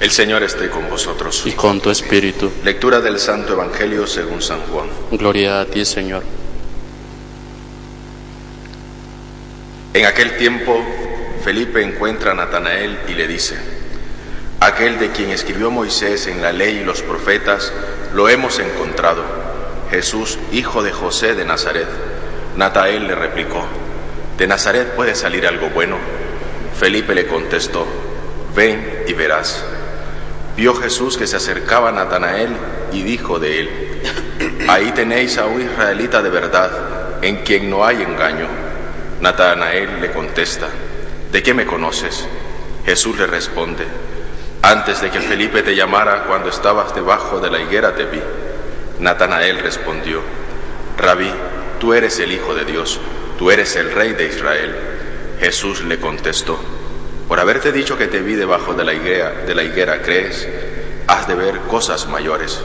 El Señor esté con vosotros. y con tu espíritu. Lectura del Santo Evangelio según San Juan. Gloria a ti, Señor. En aquel tiempo, Felipe encuentra a Natanael y le dice, aquel de quien escribió Moisés en la ley y los profetas, lo hemos encontrado, Jesús, hijo de José de Nazaret. Natanael le replicó, ¿de Nazaret puede salir algo bueno? Felipe le contestó, ven y verás. Vio Jesús que se acercaba a Natanael y dijo de él, ahí tenéis a un israelita de verdad, en quien no hay engaño. Natanael le contesta, ¿de qué me conoces? Jesús le responde, antes de que Felipe te llamara cuando estabas debajo de la higuera te vi. Natanael respondió, Rabí, tú eres el Hijo de Dios, tú eres el Rey de Israel. Jesús le contestó, por haberte dicho que te vi debajo de la higuera, de la higuera crees, has de ver cosas mayores.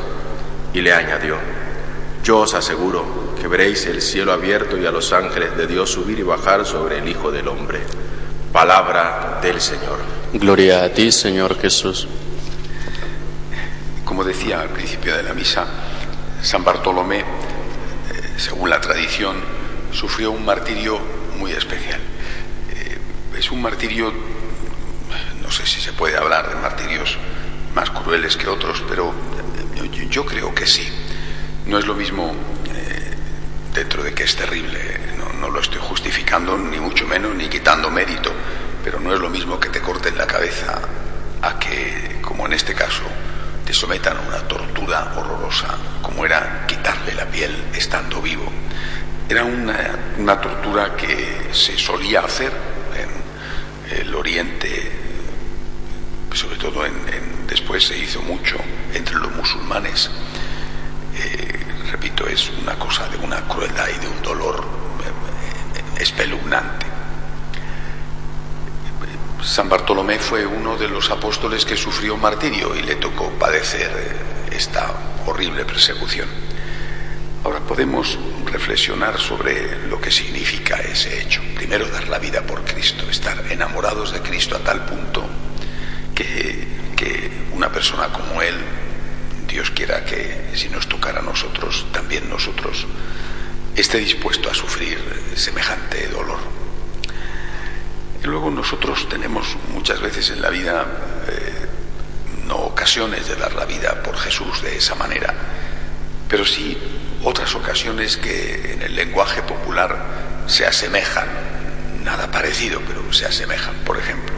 Y le añadió, yo os aseguro que veréis el cielo abierto y a los ángeles de Dios subir y bajar sobre el Hijo del Hombre. Palabra del Señor. Gloria a ti, Señor Jesús. Como decía al principio de la misa, San Bartolomé, eh, según la tradición, sufrió un martirio muy especial. Eh, es un martirio, no sé si se puede hablar de martirios más crueles que otros, pero eh, yo, creo que sí. No es lo mismo eh, dentro de que es terrible, no, no lo estoy justificando ni mucho menos ni quitando mérito, pero no es lo mismo que te corten la cabeza a que, como en este caso, te sometan a una tortura horrorosa, como era quitarle la piel estando vivo. Era una, una tortura que se solía hacer en el Oriente, sobre todo en, después se hizo mucho entre los musulmanes. Eh, repito, es una cosa de una crueldad y de un dolor eh, espeluznante. San Bartolomé fue uno de los apóstoles que sufrió martirio y le tocó padecer eh, esta horrible persecución. Ahora podemos reflexionar sobre lo que significa ese hecho. Primero, dar la vida por Cristo, estar enamorados de Cristo a tal punto persona como Él, Dios quiera que si nos tocara a nosotros, también nosotros, esté dispuesto a sufrir semejante dolor. Y luego nosotros tenemos muchas veces en la vida eh, no ocasiones de dar la vida por Jesús de esa manera, pero sí otras ocasiones que en el lenguaje popular se asemejan, nada parecido, pero se asemejan. Por ejemplo,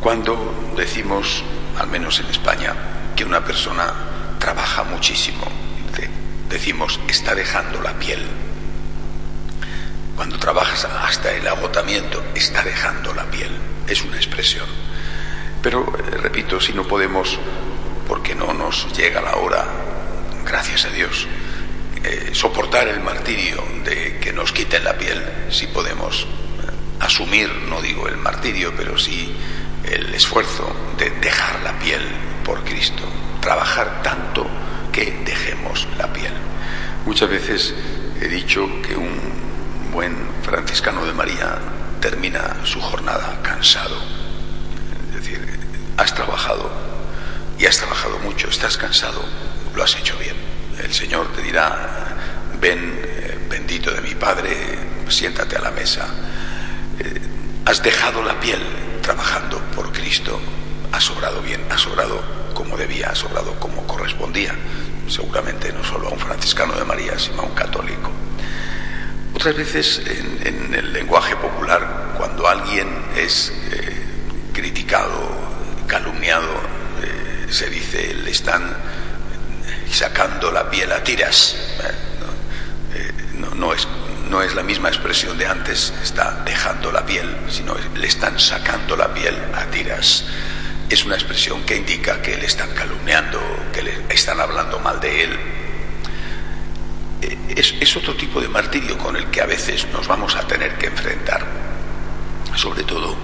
cuando decimos, al menos en España, que una persona trabaja muchísimo, de- decimos está dejando la piel. Cuando trabajas hasta el agotamiento, está dejando la piel. Es una expresión. Pero, eh, repito, si no podemos, porque no nos llega la hora, gracias a Dios, eh, soportar el martirio de que nos quiten la piel, si podemos eh, asumir, no digo el martirio, pero sí el esfuerzo de dejar la piel por Cristo, trabajar tanto que dejemos la piel. Muchas veces he dicho que un buen franciscano de María termina su jornada cansado. Es decir, has trabajado y has trabajado mucho, estás cansado, lo has hecho bien. El Señor te dirá, ven, eh, bendito de mi Padre, siéntate a la mesa. Eh, has dejado la piel trabajando por Cristo, has sobrado bien, has sobrado como debía, has sobrado como correspondía. Seguramente no solo a un franciscano de María, sino a un católico. Otras veces en, el lenguaje popular, cuando alguien es eh, criticado, calumniado, eh, se dice, le están sacando la piel a tiras. Eh, no es, no es la misma expresión de antes, está dejando la piel, sino le están sacando la piel a tiras. Es una expresión que indica que le están calumniando, que le están hablando mal de él, es, es otro tipo de martirio con el que a veces nos vamos a tener que enfrentar. Sobre todo,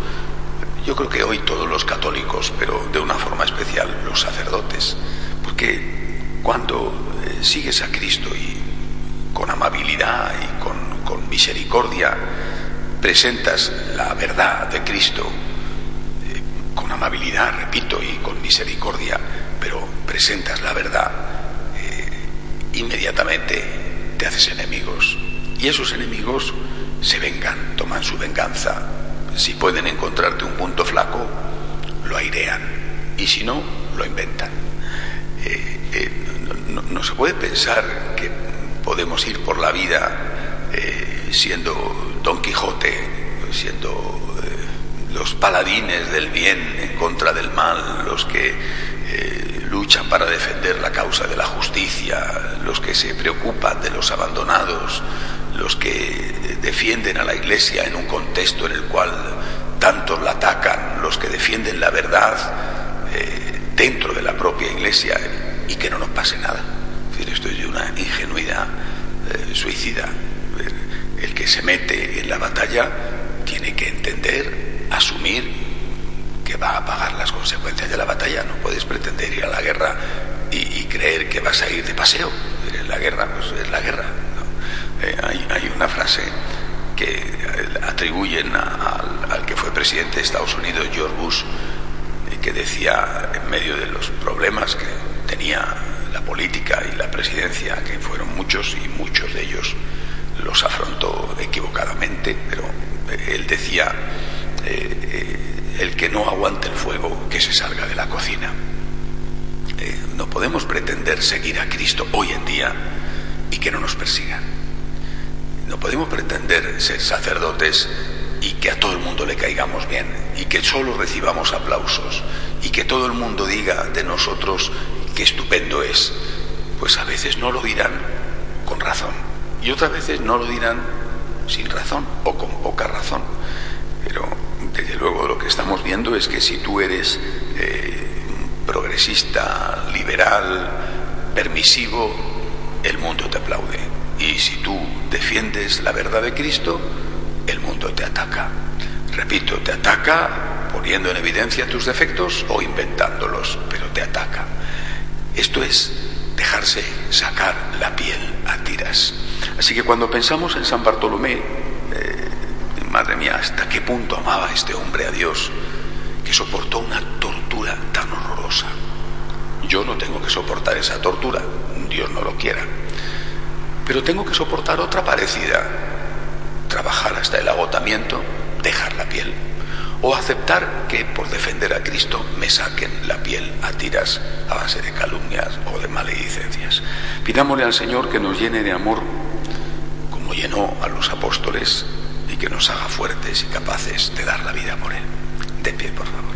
yo creo que hoy todos los católicos, pero de una forma especial los sacerdotes, porque cuando eh, sigues a Cristo y con amabilidad y con misericordia presentas la verdad de Cristo, eh, con amabilidad, repito, y con misericordia, pero presentas la verdad, eh, inmediatamente te haces enemigos. Y esos enemigos se vengan, toman su venganza. Si pueden encontrarte un punto flaco, lo airean. Y si no, lo inventan. Eh, no, se puede pensar que podemos ir por la vida siendo Don Quijote, siendo los paladines del bien en contra del mal, los que eh, luchan para defender la causa de la justicia, los que se preocupan de los abandonados, los que defienden a la Iglesia en un contexto en el cual tantos la atacan, los que defienden la verdad eh, dentro de la propia Iglesia y que no nos pase nada. esto es de una ingenuidad eh, suicida. El que se mete en la batalla tiene que entender asumir que va a pagar las consecuencias de la batalla. No puedes pretender ir a la guerra y, creer que vas a ir de paseo. La guerra, pues es la guerra. Eh, hay, una frase que atribuyen al que fue presidente de Estados Unidos, George Bush, eh, que decía, en medio de los problemas que tenía la política y la presidencia, que fueron muchos y muchos de ellos los afrontó equivocadamente, pero eh, él decía, eh, eh, el que no aguante el fuego, que se salga de la cocina. No podemos pretender seguir a Cristo hoy en día y que no nos persigan. No podemos pretender ser sacerdotes y que a todo el mundo le caigamos bien y que solo recibamos aplausos y que todo el mundo diga de nosotros qué estupendo es. Pues a veces no lo dirán con razón y otras veces no lo dirán sin razón o con poca razón. Pero desde luego lo que estamos viendo es que si tú eres eh, progresista, liberal, permisivo, el mundo te aplaude. Y si tú defiendes la verdad de Cristo, el mundo te ataca. Repito, te ataca poniendo en evidencia tus defectos o inventándolos, pero te ataca. Esto es dejarse sacar la piel a tiras. Así que cuando pensamos en San Bartolomé, Madre mía, ¿hasta qué punto amaba este hombre a Dios que soportó una tortura tan horrorosa? Yo no tengo que soportar esa tortura, Dios no lo quiera. Pero tengo que soportar otra parecida, trabajar hasta el agotamiento, dejar la piel, o aceptar que por defender a Cristo me saquen la piel a tiras a base de calumnias o de maledicencias. Pidámosle al Señor que nos llene de amor como llenó a los apóstoles y que nos haga fuertes y capaces de dar la vida por Él. De pie, por favor.